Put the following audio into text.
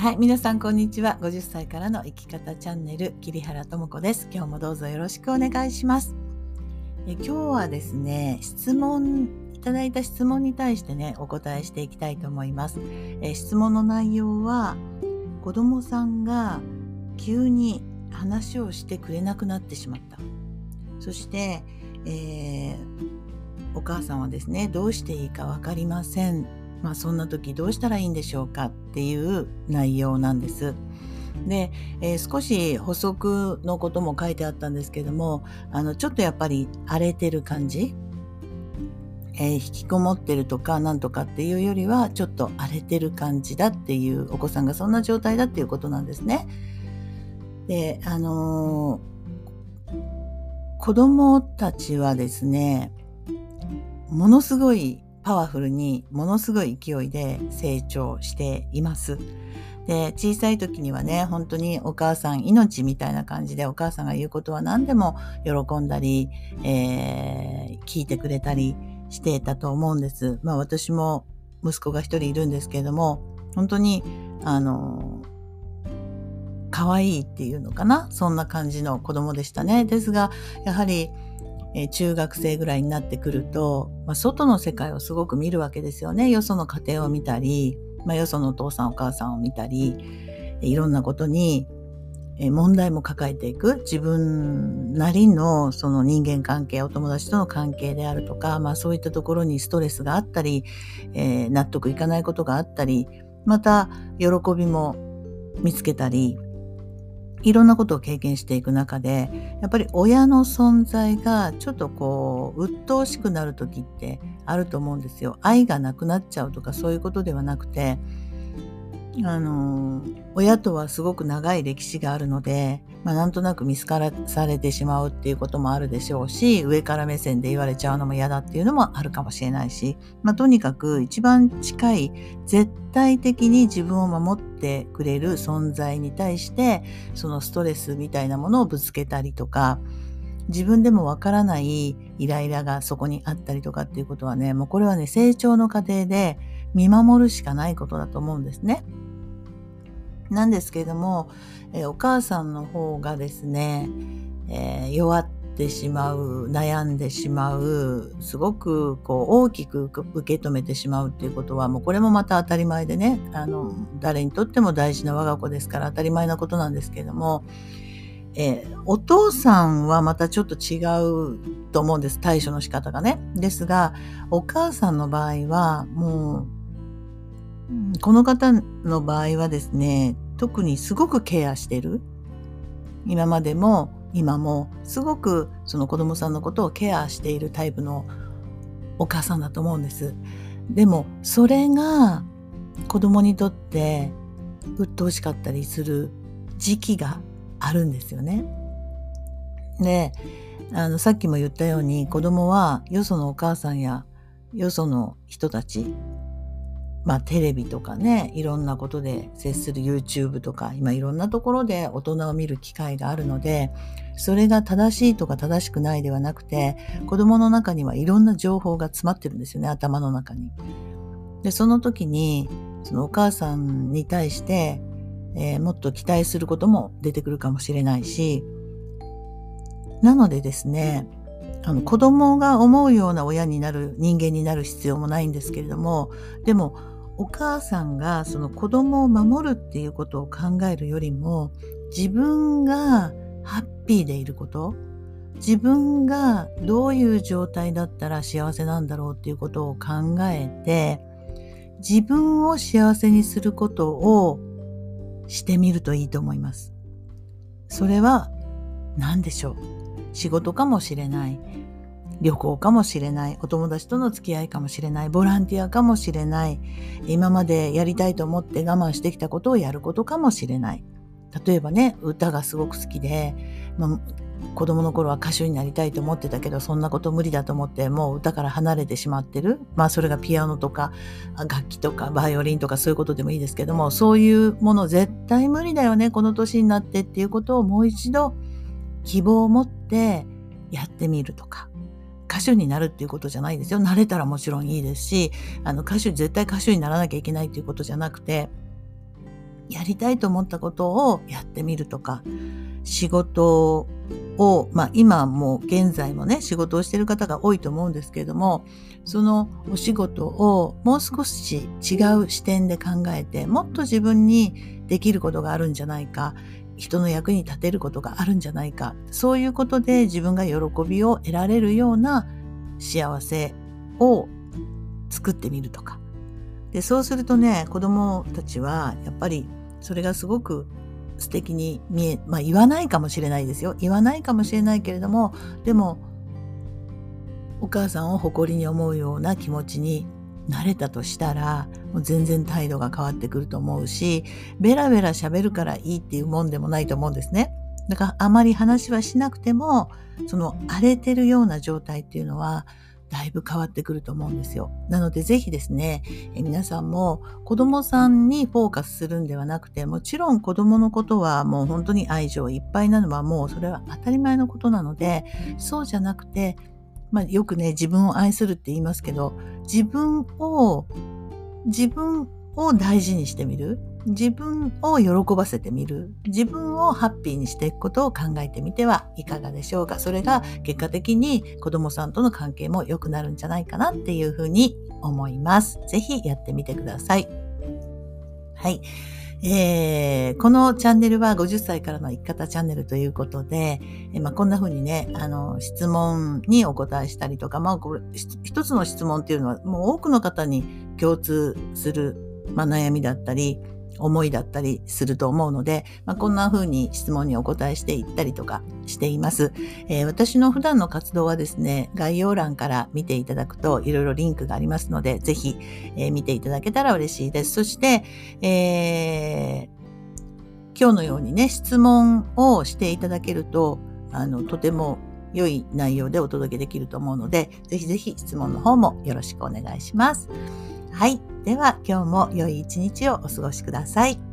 はい、皆さんこんにちは。50歳からの生き方チャンネル、桐原智子です。今日もどうぞよろしくお願いします。え今日はですね、質問、いただいた質問に対してね、お答えしていきたいと思います。え質問の内容は、子供さんが急に話をしてくれなくなってしまった。そして、えー、お母さんはですね、どうしていいか分かりませんまあ、そんな時どうしたらいいんでしょうかっていう内容なんです。で、えー、少し補足のことも書いてあったんですけどもあのちょっとやっぱり荒れてる感じ、えー、引きこもってるとかなんとかっていうよりはちょっと荒れてる感じだっていうお子さんがそんな状態だっていうことなんですね。であのー、子供たちはですねものすごいパワフルにものすごい勢いで成長しています。で小さい時にはね本当にお母さん命みたいな感じでお母さんが言うことは何でも喜んだり、えー、聞いてくれたりしていたと思うんです。まあ私も息子が一人いるんですけれども本当にあの可愛いっていうのかな？そんな感じの子供でしたね。ですがやはりえ、中学生ぐらいになってくると、まあ、外の世界をすごく見るわけですよね。よその家庭を見たり、まあ、よそのお父さんお母さんを見たり、いろんなことに問題も抱えていく自分なりのその人間関係お友達との関係であるとか、まあ、そういったところにストレスがあったり、えー、納得いかないことがあったりまた喜びも見つけたりいろんなことを経験していく中でやっぱり親の存在がちょっとこう鬱陶しくなる時ってあると思うんですよ。愛がなくなっちゃうとかそういうことではなくてあの親とはすごく長い歴史があるので、まあ、なんとなく見透からされてしまうっていうこともあるでしょうし上から目線で言われちゃうのも嫌だっていうのもあるかもしれないし、まあ、とにかく一番近い絶対的に自分を守ってくれる存在に対してそのストレスみたいなものをぶつけたりとか自分でもわからないイライラがそこにあったりとかっていうことはねもうこれはね成長の過程で見守るしかないことだと思うんですね。なんですけれども、え、お母さんの方がですね、えー、弱ってしまう悩んでしまうすごくこう大きく受け止めてしまうっていうことはもうこれもまた当たり前でねあの誰にとっても大事な我が子ですから当たり前なことなんですけれども、えー、お父さんはまたちょっと違うと思うんです対処の仕方がね。ですがお母さんの場合はもうこの方の場合はですね、特にすごくケアしてる。今までも今もすごくその子供さんのことをケアしているタイプのお母さんだと思うんです。でもそれが子供にとって鬱陶しかったりする時期があるんですよね。で、あのさっきも言ったように子供はよそのお母さんやよその人たちまあテレビとかねいろんなことで接する YouTube とか今いろんなところで大人を見る機会があるのでそれが正しいとか正しくないではなくて子供の中にはいろんな情報が詰まってるんですよね頭の中に。でその時にそのお母さんに対して、えー、もっと期待することも出てくるかもしれないしなのでですねあの子供が思うような親になる人間になる必要もないんですけれどもでもお母さんがその子供を守るっていうことを考えるよりも自分がハッピーでいること自分がどういう状態だったら幸せなんだろうっていうことを考えて自分を幸せにすることをしてみるといいと思います。それは何でしょう？仕事かもしれない旅行かもしれないお友達との付き合いかもしれないボランティアかもしれない今までやりたいと思って我慢してきたことをやることかもしれない。例えばね歌がすごく好きで、まあ、子供の頃は歌手になりたいと思ってたけどそんなこと無理だと思ってもう歌から離れてしまってる。まあそれがピアノとか楽器とかバイオリンとかそういうことでもいいですけどもそういうもの絶対無理だよねこの年になってっていうことをもう一度希望を持ってやってみるとか。歌手になるっていうことじゃないですよ。なれたらもちろんいいですし、あの歌手、絶対歌手にならなきゃいけないっていうことじゃなくて、やりたいと思ったことをやってみるとか、仕事を、まあ今も現在もね、仕事をしてる方が多いと思うんですけれども、そのお仕事をもう少し違う視点で考えて、もっと自分にできることがあるんじゃないか、人の役に立てることがあるんじゃないか、そういうことで自分が喜びを得られるような幸せを作ってみるとか。で、そうするとね、子供たちはやっぱりそれがすごく素敵に見え、まあ言わないかもしれないですよ。言わないかもしれないけれども、でも、お母さんを誇りに思うような気持ちになれたとしたら、もう全然態度が変わってくると思うし、ベラベラ喋るからいいっていうもんでもないと思うんですね。だからあまり話はしなくても、その荒れてるような状態っていうのは、だいぶ変わってくると思うんですよ。なのでぜひですね、え皆さんも子供さんにフォーカスするんではなくて、もちろん子供のことはもう本当に愛情いっぱいなのはもうそれは当たり前のことなので、そうじゃなくて、まあ、よくね、自分を愛するって言いますけど、自分を、自分を大事にしてみる。自分を喜ばせてみる。自分をハッピーにしていくことを考えてみてはいかがでしょうか。それが結果的に子供さんとの関係も良くなるんじゃないかなっていうふうに思います。ぜひやってみてください。はい。えー、このチャンネルは50歳からの生き方チャンネルということで、えー、まあ、こんな風にね、あの、質問にお答えしたりとか、まあ、これ、一つの質問っていうのは、もう多くの方に共通する、まあ、悩みだったり、思いだったりすると思うので、まあ、こんな風に質問にお答えしていったりとかしています、えー、私の普段の活動はですね、概要欄から見ていただくといろいろリンクがありますので、ぜひ、えー、見ていただけたら嬉しいです。そして、えー、今日のようにね、質問をしていただけると、あの、とても良い内容でお届けできると思うので、ぜひぜひ質問の方もよろしくお願いします。はい。では今日も良い一日をお過ごしください。